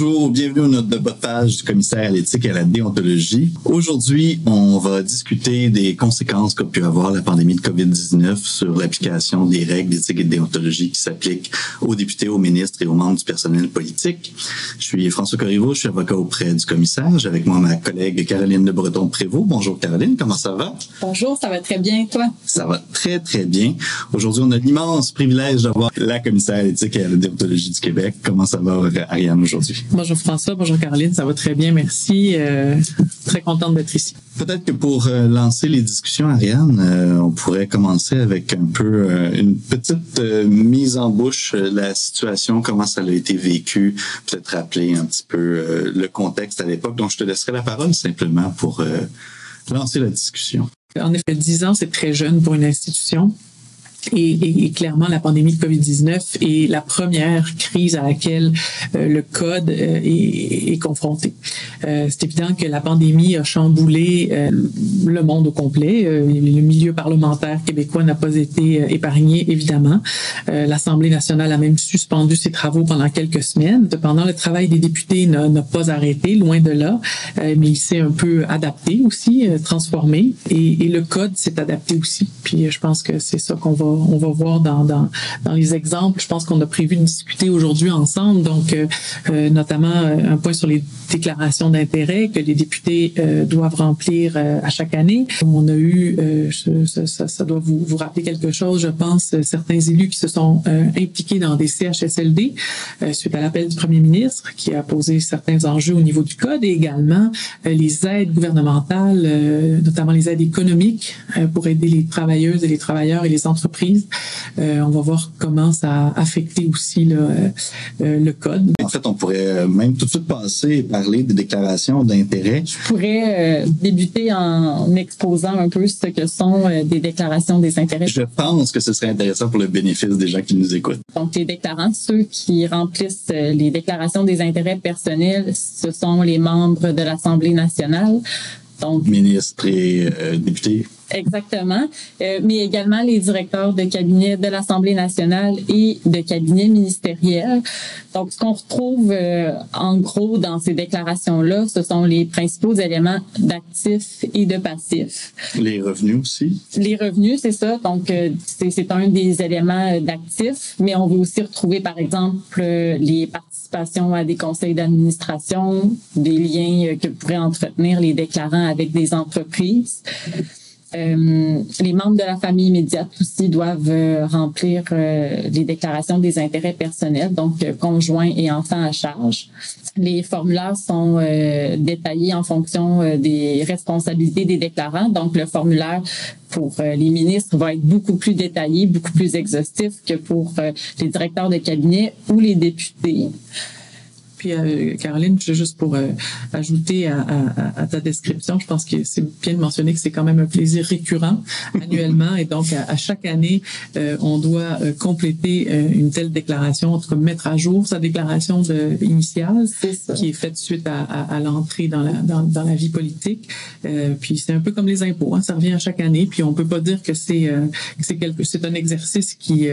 Bonjour, bienvenue à notre page du commissaire à l'éthique et à la déontologie. Aujourd'hui, on va discuter des conséquences qu'a pu avoir la pandémie de COVID-19 sur l'application des règles d'éthique et de déontologie qui s'appliquent aux députés, aux ministres et aux membres du personnel politique. Je suis François Corriveau, je suis avocat auprès du commissaire. J'ai avec moi ma collègue Caroline Le Breton-Prévost. Bonjour Caroline, comment ça va? Bonjour, ça va très bien, toi? Ça va très, très bien. Aujourd'hui, on a l'immense privilège d'avoir la commissaire à l'éthique et à la déontologie du Québec. Comment ça va, Ariane? aujourd'hui? Bonjour François, bonjour Caroline, ça va très bien, merci. Euh, très contente d'être ici. Peut-être que pour euh, lancer les discussions, Ariane, euh, on pourrait commencer avec un peu une petite mise en bouche la situation, comment ça a été vécu, peut-être rappeler un petit peu le contexte à l'époque. Donc, je te laisserai la parole simplement pour lancer la discussion. En effet, 10 ans, c'est très jeune pour une institution. Et, et, clairement, la pandémie de COVID-19 est la première crise à laquelle euh, le code euh, est, est, confronté. Euh, c'est évident que la pandémie a chamboulé euh, le monde au complet. le milieu parlementaire québécois n'a pas été épargné, évidemment. L'Assemblée nationale a même suspendu ses travaux pendant quelques semaines. Cependant, le travail des députés n'a pas arrêté, loin de là, mais il s'est un peu adapté aussi, transformé, et, et le code s'est adapté aussi. Puis je pense que c'est ça qu'on va on va voir dans, dans, dans les exemples. Je pense qu'on a prévu de discuter aujourd'hui ensemble, donc euh, euh, notamment euh, un point sur les déclarations d'intérêt que les députés doivent remplir à chaque année. On a eu, ça, ça, ça, doit vous, vous rappeler quelque chose, je pense, certains élus qui se sont impliqués dans des CHSLD suite à l'appel du premier ministre qui a posé certains enjeux au niveau du code et également les aides gouvernementales, notamment les aides économiques pour aider les travailleuses et les travailleurs et les entreprises euh, on va voir comment ça a affecté aussi le, euh, euh, le code. En fait, on pourrait même tout de suite passer et parler des déclarations d'intérêt. Je pourrais débuter en exposant un peu ce que sont des déclarations des intérêts. Je pense que ce serait intéressant pour le bénéfice des gens qui nous écoutent. Donc, les déclarants, ceux qui remplissent les déclarations des intérêts personnels, ce sont les membres de l'Assemblée nationale. Donc, ministres et députés. Exactement, euh, mais également les directeurs de cabinet de l'Assemblée nationale et de cabinet ministériel. Donc, ce qu'on retrouve euh, en gros dans ces déclarations-là, ce sont les principaux éléments d'actifs et de passifs. Les revenus aussi? Les revenus, c'est ça. Donc, euh, c'est un des éléments d'actifs, mais on va aussi retrouver, par exemple, les participations à des conseils d'administration, des liens que pourraient entretenir les déclarants avec des entreprises. Euh, les membres de la famille immédiate aussi doivent euh, remplir euh, les déclarations des intérêts personnels, donc conjoints et enfants à charge. Les formulaires sont détaillés en fonction des responsabilités des déclarants. Donc, le formulaire pour les ministres va être beaucoup plus détaillé, beaucoup plus exhaustif que pour les directeurs de cabinet ou les députés. Puis euh, Caroline, juste pour euh, ajouter à, à, à, ta description, je pense que c'est bien de mentionner que c'est quand même un plaisir récurrent annuellement et donc à, chaque année, euh, on doit euh, compléter une telle déclaration, en tout cas mettre à jour sa déclaration de, initiale qui est faite suite à, l'entrée dans la, dans, dans, la vie politique. puis c'est un peu comme les impôts, hein, ça revient à chaque année. Puis on peut pas dire que c'est c'est quelque c'est un exercice qui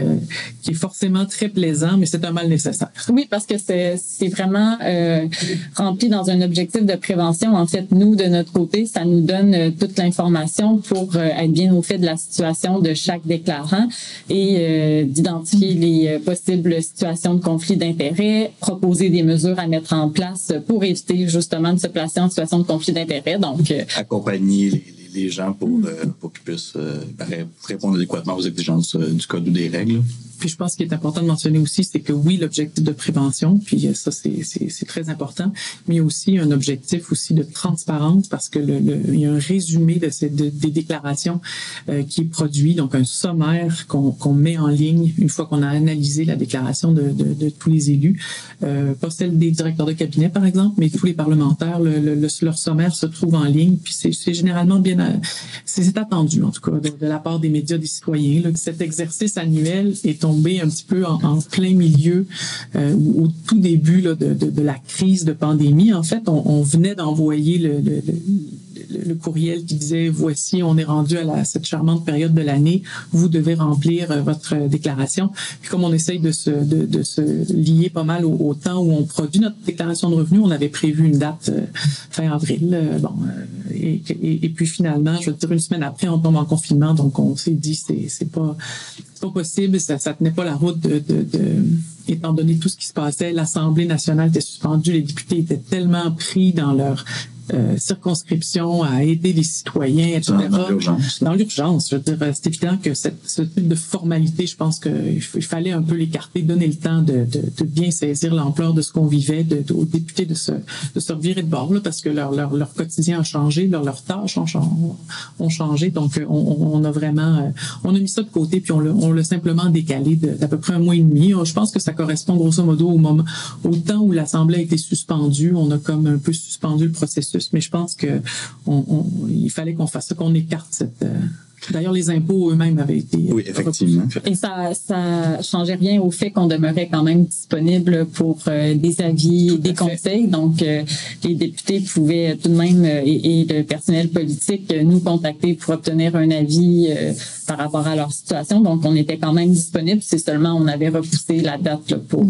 qui est forcément très plaisant, mais c'est un mal nécessaire. Oui, parce que c'est c'est vraiment euh, rempli dans un objectif de prévention. En fait, nous, de notre côté, ça nous donne euh, toute l'information pour euh, être bien au fait de la situation de chaque déclarant et d'identifier les possibles situations de conflit d'intérêts, proposer des mesures à mettre en place pour éviter justement de se placer en situation de conflit d'intérêts. Donc, accompagner les les gens pour, pour qu'ils puissent euh, répondre adéquatement aux exigences du code ou des règles. Puis je pense qu'il est important de mentionner aussi, c'est que oui, l'objectif de prévention, puis ça c'est très important, mais aussi un objectif aussi de transparence parce que le, le il y a un résumé de ces des déclarations qui est produit, donc un sommaire qu'on qu'on met en ligne une fois qu'on a analysé la déclaration de, de, de tous les élus, euh, pas celle des directeurs de cabinet par exemple, mais tous les parlementaires, le, le, leur sommaire se trouve en ligne, puis c'est généralement bien c'est attendu en tout cas de, la part des médias, des citoyens. Là. Cet exercice annuel est un petit peu en, plein milieu, euh, au, tout début là, de, de, la crise de pandémie. En fait, on, on venait d'envoyer le, le le courriel qui disait voici, on est rendu à la, cette charmante période de l'année, vous devez remplir euh, votre déclaration. Puis comme on essaye de se, de, de se lier pas mal au, temps où on produit notre déclaration de revenus, on avait prévu une date euh, fin avril. Euh, bon, et, et, puis finalement, je veux dire une semaine après, on tombe en confinement, donc on s'est dit c'est c'est pas pas possible, ça ça tenait pas la route de, de, de étant donné tout ce qui se passait, l'Assemblée nationale était suspendue, les députés étaient tellement pris dans leur euh, circonscription à aider les citoyens, etc. Dans l'urgence. Dans l'urgence. Je veux dire, c'est évident que cette, ce type de formalité, je pense qu'il fallait un peu l'écarter, donner le temps de, de, de bien saisir l'ampleur de ce qu'on vivait, de, aux députés de se, de se revirer de bord, là, parce que leur, leur, leur quotidien a changé, leur, leurs tâches ont, ont changé. Donc, on, on, a vraiment, euh, on a mis ça de côté, puis on l'a, on l'a simplement décalé d'à peu près un mois et demi. Je pense que ça correspond grosso modo au moment, au temps où l'Assemblée a été suspendue. On a comme un peu suspendu le processus mais je pense que fallait qu'on fasse ça, qu'on écarte cette. Euh, d'ailleurs, les impôts eux-mêmes avaient été. Oui, effectivement. Et ça, ça changeait rien au fait qu'on demeurait quand même disponible pour euh, des avis, des conseils. Donc, euh, les députés pouvaient tout de même et, le personnel politique nous contacter pour obtenir un avis par rapport à leur situation. Donc, on était quand même disponible. C'est seulement on avait repoussé la date pour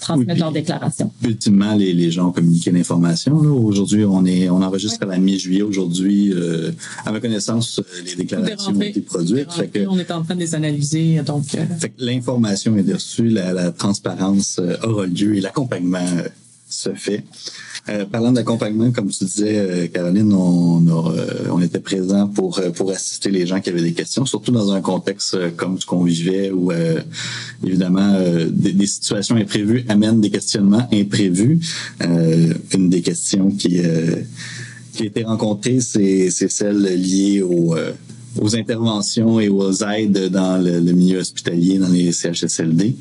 transmettre leur déclaration. Ultimement, les, les gens ont communiqué l'information. Aujourd'hui, on est on enregistre à la mi-juillet. Aujourd'hui, euh, à ma connaissance, les déclarations ont été produites. on est en train de les analyser. Donc, euh, l'information est reçue, la, la transparence euh, aura lieu et l'accompagnement euh, se fait. Euh, parlant d'accompagnement, comme tu disais, euh, Caroline, on, euh, on était présent pour pour assister les gens qui avaient des questions, surtout dans un contexte comme ce qu'on vivait où évidemment des, situations imprévues amènent des questionnements imprévus. une des questions qui qui a été rencontrée, c'est c'est celle liée au aux interventions et aux aides dans le, milieu hospitalier, dans les CHSLD.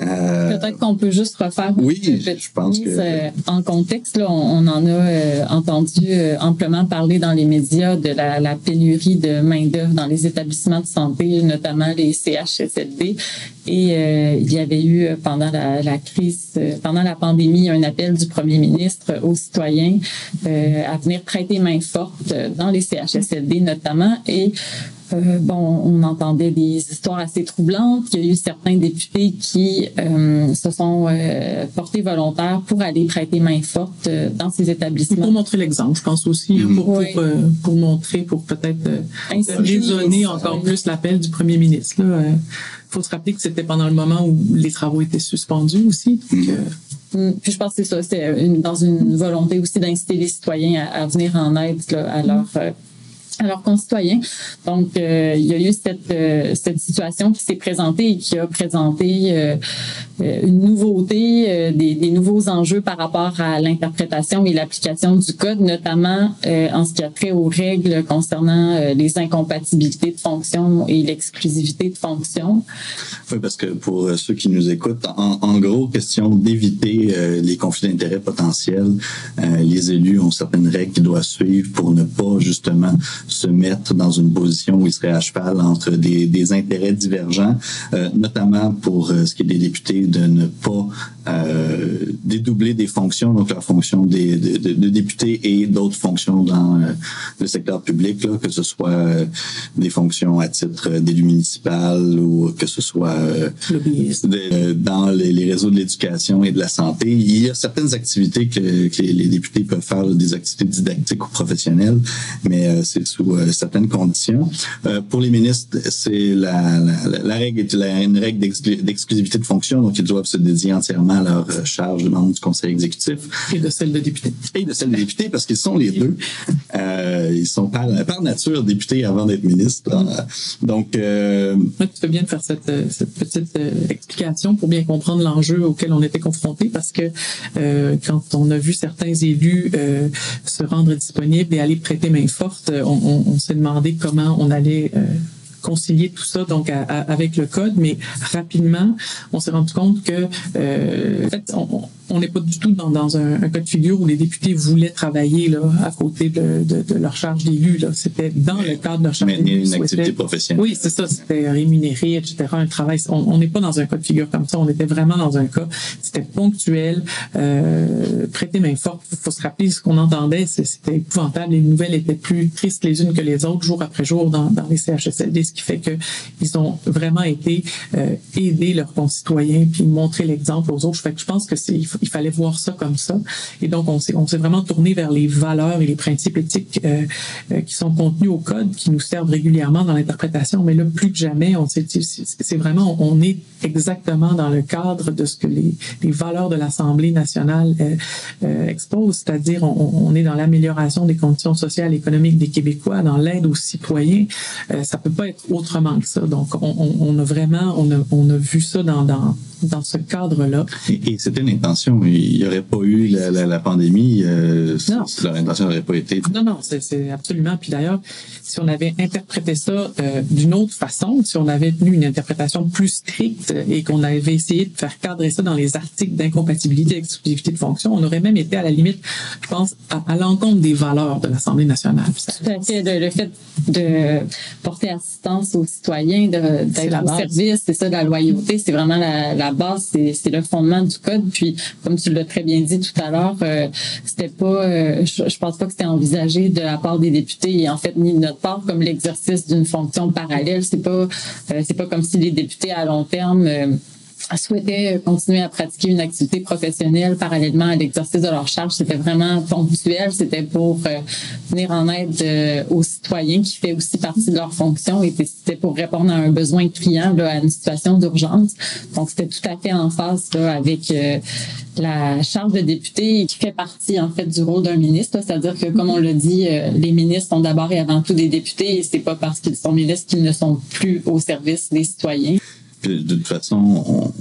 Euh, Peut-être qu'on peut juste refaire oui, je pense que... Euh, en contexte. Là, on, en a euh, entendu amplement parler dans les médias de la, la pénurie de main d'œuvre dans les établissements de santé, notamment les CHSLD. Et il y avait eu pendant la, la crise, pendant la pandémie, un appel du premier ministre aux citoyens à venir prêter main forte dans les CHSLD notamment. Et euh, bon, on entendait des histoires assez troublantes. Il y a eu certains députés qui euh, se sont euh, portés volontaires pour aller prêter main forte dans ces établissements. Pour montrer l'exemple, je pense aussi, hein, pour, pour, montrer, pour peut-être raisonner encore plus l'appel du premier ministre. Il faut se rappeler que c'était pendant le moment où les travaux étaient suspendus aussi. Mm. Puis je pense que c'est ça, c'est dans une volonté aussi d'inciter les citoyens à, venir en aide à leur leurs concitoyens. Donc, euh, il y a eu cette, euh, cette situation qui s'est présentée et qui a présenté euh, une nouveauté, des, des, nouveaux enjeux par rapport à l'interprétation et l'application du code, notamment en ce qui a trait aux règles concernant les incompatibilités de fonction et l'exclusivité de fonction. Oui, parce que pour ceux qui nous écoutent, en, en gros, question d'éviter les conflits d'intérêts potentiels, les élus ont certaines règles qu'ils doivent suivre pour ne pas justement se mettre dans une position où ils seraient à cheval entre des, des intérêts divergents, euh, notamment pour euh, ce qui est des députés, de ne pas euh, dédoubler des fonctions, donc la fonction des, de, de, de députés et d'autres fonctions dans euh, le secteur public, là, que ce soit euh, des fonctions à titre d'élu municipal ou que ce soit dans les, les, réseaux de l'éducation et de la santé. Il y a certaines activités que, que les, députés peuvent faire, des activités didactiques ou professionnelles, mais c'est sous certaines conditions. pour les ministres, c'est la, la, la, règle est une règle d'exclusivité de fonction, donc ils doivent se dédier entièrement à leur euh, charge de membre du conseil exécutif. Et de celle de député. Et de celle de député, parce qu'ils sont les deux. Euh, ils sont par, par nature députés avant d'être ministres. Donc... Euh, tu fais bien de faire cette, euh, cette petite explication pour bien comprendre l'enjeu auquel on était confronté, parce que euh, quand on a vu certains élus euh, se rendre disponibles et aller prêter main forte, on, on, s'est demandé comment on allait concilier tout ça donc avec le code, mais rapidement, on s'est rendu compte que euh, on, on n'est pas du tout dans, dans un, cas de figure où les députés voulaient travailler là, à côté de, de, de leur charge d'élu. C'était dans le cadre de leur charge d'élu. une activité professionnelle. Oui, c'est ça. C'était rémunéré, etc. Un travail. On n'est pas dans un cas de figure comme ça. On était vraiment dans un cas. C'était ponctuel, euh, prêter main forte. Il faut se rappeler ce qu'on entendait. C'était épouvantable. Les nouvelles étaient plus tristes les unes que les autres, jour après jour, dans, dans les CHSLD, ce qui fait que ils ont vraiment été euh, aider leurs concitoyens puis montrer l'exemple aux autres. Fait que je pense que c'est il, fallait voir ça comme ça. Et donc on s'est s'est vraiment tourné vers les valeurs et les principes éthiques euh, euh, qui sont contenus au code, qui nous servent régulièrement dans l'interprétation. Mais là plus que jamais, on c'est vraiment on est exactement dans le cadre de ce que les, valeurs de l'Assemblée nationale euh, exposent, c'est-à-dire on, est dans l'amélioration des conditions sociales et économiques des Québécois, dans l'aide aux citoyens. ça peut pas être autrement que ça. Donc on, a vraiment on a, vu ça dans, ce cadre-là. Et, c'était l'intention. Il n'y aurait pas eu la, la, la pandémie euh, non. si leur intention n'aurait pas été. Non, non, c'est absolument. Puis d'ailleurs, si on avait interprété ça euh, d'une autre façon, si on avait tenu une interprétation plus stricte et qu'on avait essayé de faire cadrer ça dans les articles d'incompatibilité exclusivité de fonction, on aurait même été à la limite, je pense, à, l'encontre des valeurs de l'Assemblée nationale. Tout à fait. Le, fait de porter assistance aux citoyens, d'être au service, c'est ça, de la loyauté, c'est vraiment la, la base, c'est le fondement du code. Puis, comme tu l'as très bien dit tout à l'heure, euh, c'était pas, euh, je, je, pense pas que c'était envisagé de la part des députés et en fait ni de notre part comme l'exercice d'une fonction parallèle. C'est pas, euh, c'est pas comme si les députés à long terme souhaitaient continuer à pratiquer une activité professionnelle parallèlement à l'exercice de leur charge. C'était vraiment ponctuel. C'était pour euh, venir en aide euh, aux citoyens qui fait aussi partie de leur fonction et c'était pour répondre à un besoin client, là, à une situation d'urgence. Donc, c'était tout à fait en phase là, avec euh, la charge de député qui fait partie en fait du rôle d'un ministre. C'est-à-dire que, comme on l'a dit, les ministres sont d'abord et avant tout des députés et c'est pas parce qu'ils sont ministres qu'ils ne sont plus au service des citoyens de toute façon,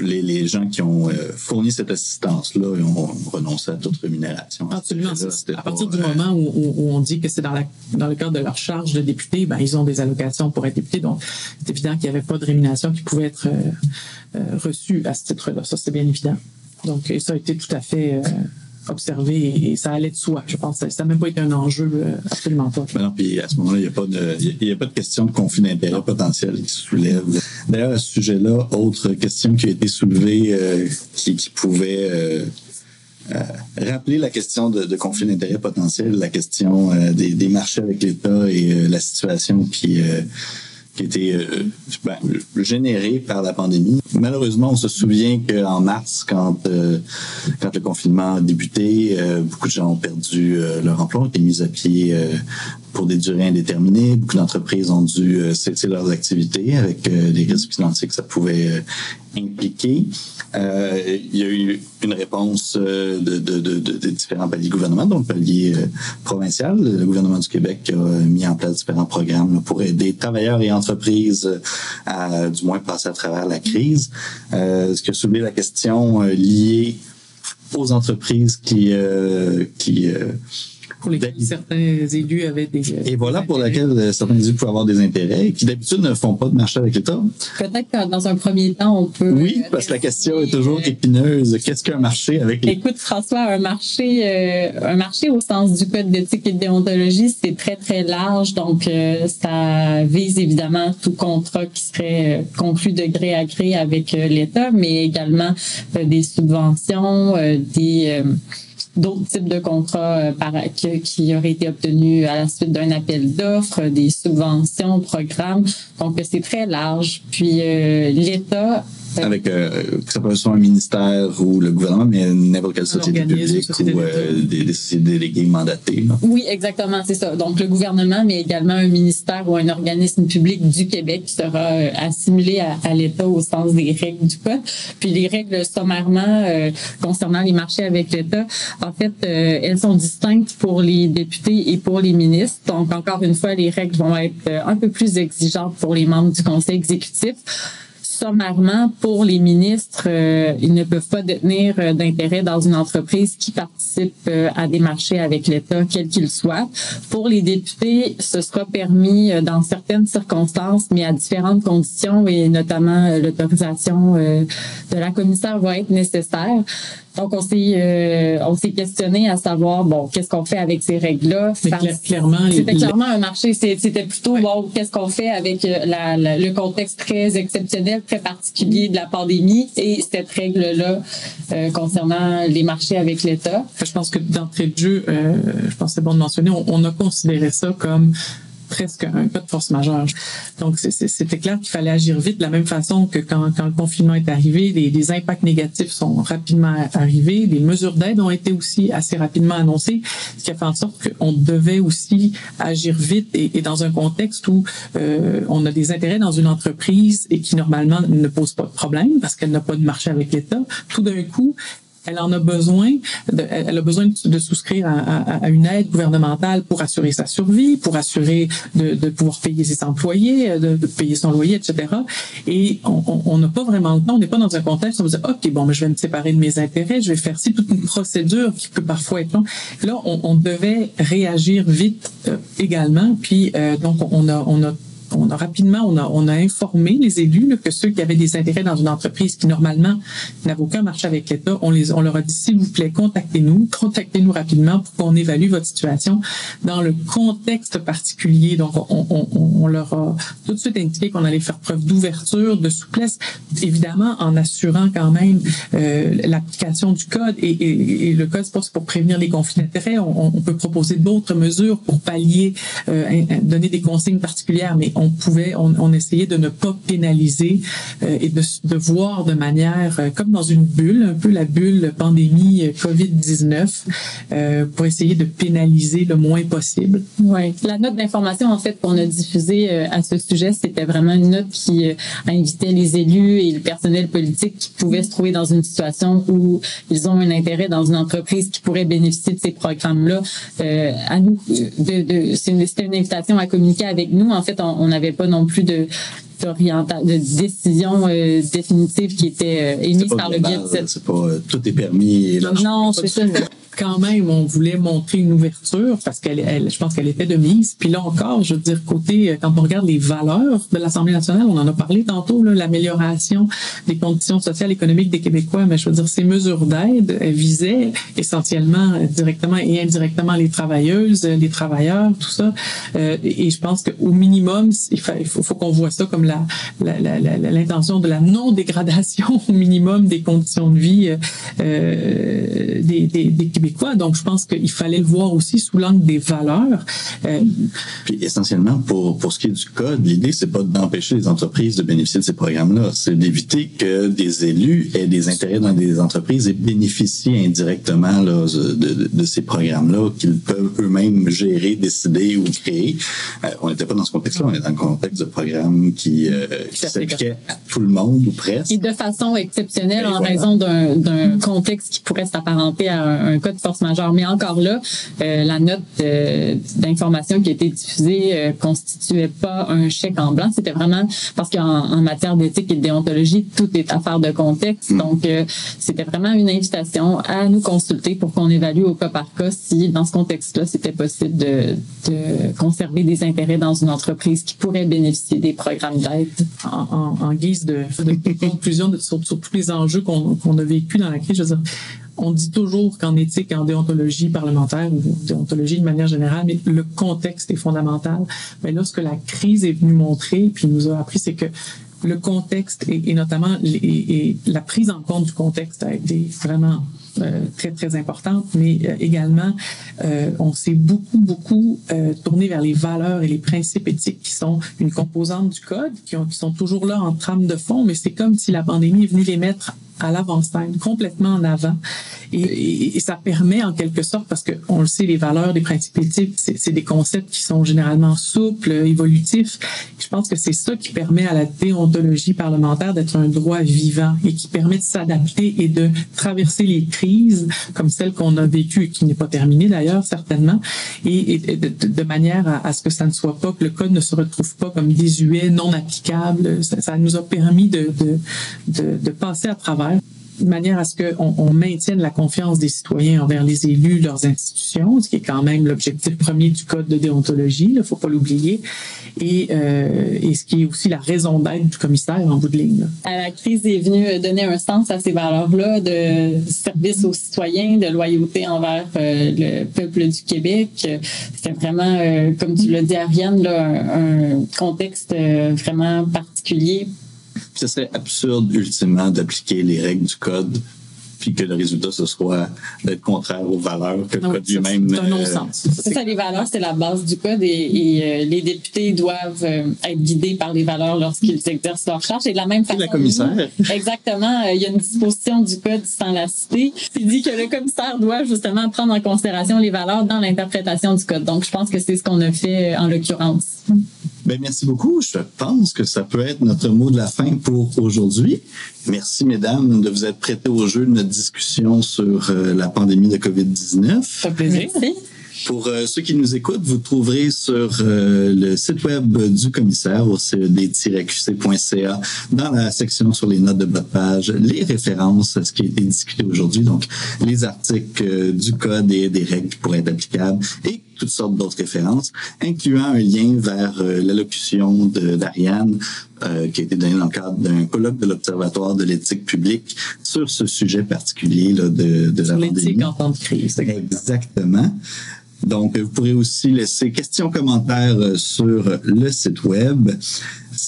les, les, gens qui ont euh, fourni cette assistance-là ont renoncé à toute rémunération. Absolument. À, partir du moment où, où, on dit que c'est dans, la, dans le cadre de leur charge de député, ben, ils ont des allocations pour être député. Donc, c'est évident qu'il n'y avait pas de rémunération qui pouvait être euh, euh, reçue à ce titre-là. Ça, c'est bien évident. Donc, ça a été tout à fait observé et ça allait de soi. Je pense que ça n'a même pas été un enjeu, euh, absolument pas. non, puis à ce moment-là, il n'y a, pas de, y a pas de question de conflit d'intérêt potentiel qui se soulève. D'ailleurs, à ce sujet-là, autre question qui a été soulevée euh, qui, qui, pouvait euh, rappeler la question de, de conflit d'intérêt potentiel, la question des, des, marchés avec l'État et la situation qui qui était euh, ben, généré par la pandémie. Malheureusement, on se souvient qu'en mars, quand euh, quand le confinement a débuté, euh, beaucoup de gens ont perdu leur emploi, ont été mis à pied pour des durées indéterminées. Beaucoup d'entreprises ont dû cesser leurs activités avec des risques financiers que ça pouvait impliquer. Euh, il y a eu une réponse euh, de, de, de, de différents paliers gouvernement, donc le palier euh, provincial. Le gouvernement du Québec a mis en place différents programmes pour aider travailleurs et entreprises à, du moins, passer à travers la crise. ce qui a soulevé la question liée aux entreprises qui, qui pour lesquels certains élus avaient des. Et voilà pour lesquels euh, certains élus pouvaient avoir des intérêts et qui d'habitude ne font pas de marché avec l'État. Peut-être que dans un premier temps, on peut. Oui, parce que la question est toujours épineuse. Qu'est-ce qu'un marché avec l'État? Écoute, François, un marché, euh, un marché au sens du Code d'éthique et de déontologie, c'est très, très large. Donc, euh, ça vise évidemment tout contrat qui serait conclu de gré à gré avec l'État, mais également des subventions, des d'autres types de contrats euh, par, qui, qui, auraient été obtenus à la suite d'un appel d'offres, des subventions, programmes. Donc, c'est très large. Puis, euh, l'État avec euh, que ça peut être soit un ministère ou le gouvernement, mais n'importe quelle société publique ou euh, des, des, sociétés déléguées mandatées. Oui, exactement, c'est ça. Donc le gouvernement, mais également un ministère ou un organisme public du Québec qui sera euh, assimilé à, à l'État au sens des règles du code. Puis les règles sommairement euh, concernant les marchés avec l'État, en fait, euh, elles sont distinctes pour les députés et pour les ministres. Donc encore une fois, les règles vont être un peu plus exigeantes pour les membres du Conseil exécutif sommairement, pour les ministres, euh, ils ne peuvent pas détenir euh, d'intérêt dans une entreprise qui participe euh, à des marchés avec l'État, quel qu'il soit. Pour les députés, ce sera permis dans certaines circonstances, mais à différentes conditions et notamment l'autorisation de la commissaire va être nécessaire. Donc, on s'est, euh, on s'est questionné à savoir, bon, qu'est-ce qu'on fait avec ces règles-là? clairement, c'était clairement un marché. C'était plutôt, bon, qu'est-ce qu'on fait avec euh, la, le contexte très exceptionnel, très particulier de la pandémie et cette règle-là euh, concernant les marchés avec l'État? Je pense que d'entrée de jeu, euh, je pense que c'est bon de mentionner, on, on a considéré ça comme presque un cas de force majeure. Donc, c'était clair qu'il fallait agir vite de la même façon que quand, quand le confinement est arrivé, les, les, impacts négatifs sont rapidement arrivés, les mesures d'aide ont été aussi assez rapidement annoncées, ce qui a fait en sorte qu'on devait aussi agir vite et, et dans un contexte où euh, on a des intérêts dans une entreprise et qui normalement ne pose pas de problème parce qu'elle n'a pas de marché avec l'État. Tout d'un coup, elle en a besoin, elle a besoin de souscrire à, une aide gouvernementale pour assurer sa survie, pour assurer de, pouvoir payer ses employés, de, de, payer son loyer, etc. Et on n'a pas vraiment le temps, on n'est pas dans un contexte où on se dit, OK, bon, mais je vais me séparer de mes intérêts, je vais faire ci, toute une procédure qui peut parfois être longue. Là, on, on devait réagir vite euh, également, puis euh, donc on a, on a on a rapidement, on a, on a informé les élus que ceux qui avaient des intérêts dans une entreprise qui normalement n'avaient aucun marché avec l'État, on les, on leur a dit s'il vous plaît, contactez-nous, contactez-nous rapidement pour qu'on évalue votre situation dans le contexte particulier. Donc, on, on, on leur a tout de suite indiqué qu'on allait faire preuve d'ouverture, de souplesse, évidemment en assurant quand même euh, l'application du code et, et, et le code c'est pour, pour prévenir les conflits d'intérêts. On, on, peut proposer d'autres mesures pour pallier, euh, donner des consignes particulières, mais on pouvait, on, on, essayait de ne pas pénaliser euh, et de, de, voir de manière euh, comme dans une bulle, un peu la bulle pandémie euh, Covid-19, euh, pour essayer de pénaliser le moins possible. Oui, la note d'information en fait qu'on a diffusée à ce sujet, c'était vraiment une note qui invitait les élus et le personnel politique qui pouvaient se trouver dans une situation où ils ont un intérêt dans une entreprise qui pourrait bénéficier de ces programmes-là. à nous, de, de, c'est une, une, invitation à communiquer avec nous. En fait, on n'avait pas non plus de de décision euh, définitive qui était euh, émise par le biais de cette... C'est pas euh, tout est permis. non, c'est ça quand même, on voulait montrer une ouverture parce qu'elle, elle, je pense qu'elle était de mise. Puis là encore, je veux dire, côté, euh, quand on regarde les valeurs de l'Assemblée nationale, on en a parlé tantôt, l'amélioration des conditions sociales économiques des Québécois, mais je veux dire, ces mesures d'aide visaient essentiellement, euh, directement et indirectement les travailleuses, euh, les travailleurs, tout ça. et je pense qu'au minimum, il faut, faut, qu'on voit ça comme la, l'intention de la non-dégradation au minimum des conditions de vie euh, des, des, des Québécois Donc, je pense qu'il fallait le voir aussi sous l'angle des valeurs. Euh, Puis, essentiellement, pour, pour ce qui est du code, l'idée, c'est pas d'empêcher les entreprises de bénéficier de ces programmes-là. C'est d'éviter que des élus aient des intérêts dans des entreprises et bénéficient indirectement là, de, de, ces programmes-là qu'ils peuvent eux-mêmes gérer, décider ou créer. Euh, on n'était pas dans ce contexte-là, on est dans le contexte de programmes qui, euh, qui s'appliquaient à tout le monde ou presque. Et de façon exceptionnelle en raison d'un contexte qui pourrait s'apparenter à un, un de force majeure. Mais encore là, euh, la note euh, d'information qui a été diffusée euh, constituait pas un chèque en blanc. C'était vraiment parce qu'en en matière d'éthique et de déontologie, tout est affaire de contexte. Mm. Donc, euh, c'était vraiment une invitation à nous consulter pour qu'on évalue au cas par cas si, dans ce contexte-là, c'était possible de, de, conserver des intérêts dans une entreprise qui pourrait bénéficier des programmes d'aide. En, en, guise de, de conclusion de, sur, sur, tous les enjeux qu'on qu'on a vécu dans la crise, je veux dire, on dit toujours qu'en éthique, en déontologie parlementaire ou déontologie de manière générale, mais le contexte est fondamental. Mais là, ce que la crise est venue montrer, puis nous a appris, c'est que le contexte et, notamment et, la prise en compte du contexte a été vraiment euh, très très importante, mais euh, également euh, on s'est beaucoup beaucoup euh, tourné vers les valeurs et les principes éthiques qui sont une composante du code, qui, ont, qui sont toujours là en trame de fond, mais c'est comme si la pandémie est venue les mettre à l'avant-scène, complètement en avant. Et, et, ça permet en quelque sorte, parce qu'on le sait, les valeurs, les principes éthiques, c'est des concepts qui sont généralement souples, évolutifs. Je pense que c'est ça qui permet à la déontologie parlementaire d'être un droit vivant et qui permet de s'adapter et de traverser les crises comme celle qu'on a vécue et qui n'est pas terminée d'ailleurs certainement, et, de, de, manière à, à, ce que ça ne soit pas que le code ne se retrouve pas comme désuet, non applicable. Ça, ça nous a permis de, de, de passer à travers de manière à ce qu'on on maintienne la confiance des citoyens envers les élus, leurs institutions, ce qui est quand même l'objectif premier du code de déontologie, il ne faut pas l'oublier, et, euh, et ce qui est aussi la raison d'être du commissaire en bout de ligne. La crise est venue donner un sens à ces valeurs-là de service aux citoyens, de loyauté envers euh, le peuple du Québec. C'était vraiment, euh, comme tu l'as dit, Ariane, un, contexte vraiment particulier ce serait absurde, ultimement, d'appliquer les règles du code puis que le résultat, ce soit d'être contraire aux valeurs que le code lui-même... C'est un non-sens. C'est ça, les valeurs, c'est la base du code et, euh, les députés doivent euh, être guidés par les valeurs lorsqu'ils exercent leur charge. Et de la même façon... la commissaire. exactement. Euh, il y a une disposition du code sans la citer qui dit que le commissaire doit justement prendre en considération les valeurs dans l'interprétation du code. Donc, je pense que c'est ce qu'on a fait en l'occurrence. Ben, merci beaucoup. Je pense que ça peut être notre mot de la fin pour aujourd'hui. Merci, mesdames, de vous être prêtées au jeu de notre discussion sur euh, la pandémie de COVID-19. Ça fait plaisir. Merci. Pour euh, ceux qui nous écoutent, vous trouverez sur euh, le site web du commissaire au ced-qc.ca dans la section sur les notes de bas de page les références à ce qui a été discuté aujourd'hui, donc les articles du code et des règles qui pourraient être applicables et toutes sortes d'autres références, incluant un lien vers euh, l'allocution d'Ariane euh, qui a été donnée dans le cadre d'un colloque de l'Observatoire de l'éthique publique sur ce sujet particulier là, de, de la l'éthique en temps de crise. Exactement. Donc, vous pourrez aussi laisser questions, commentaires euh, sur le site web.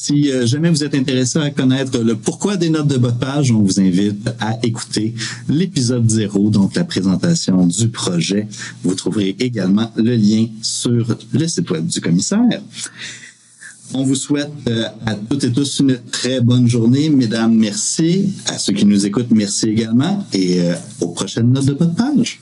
Si euh, jamais vous êtes intéressé à connaître le pourquoi des notes de bas de page, on vous invite à écouter l'épisode 0, donc la présentation du projet. Vous trouverez également le lien sur le site web du commissaire. On vous souhaite euh, à toutes et tous une très bonne journée. Mesdames, merci. À ceux qui nous écoutent, merci également. Et aux prochaines notes de bas de page.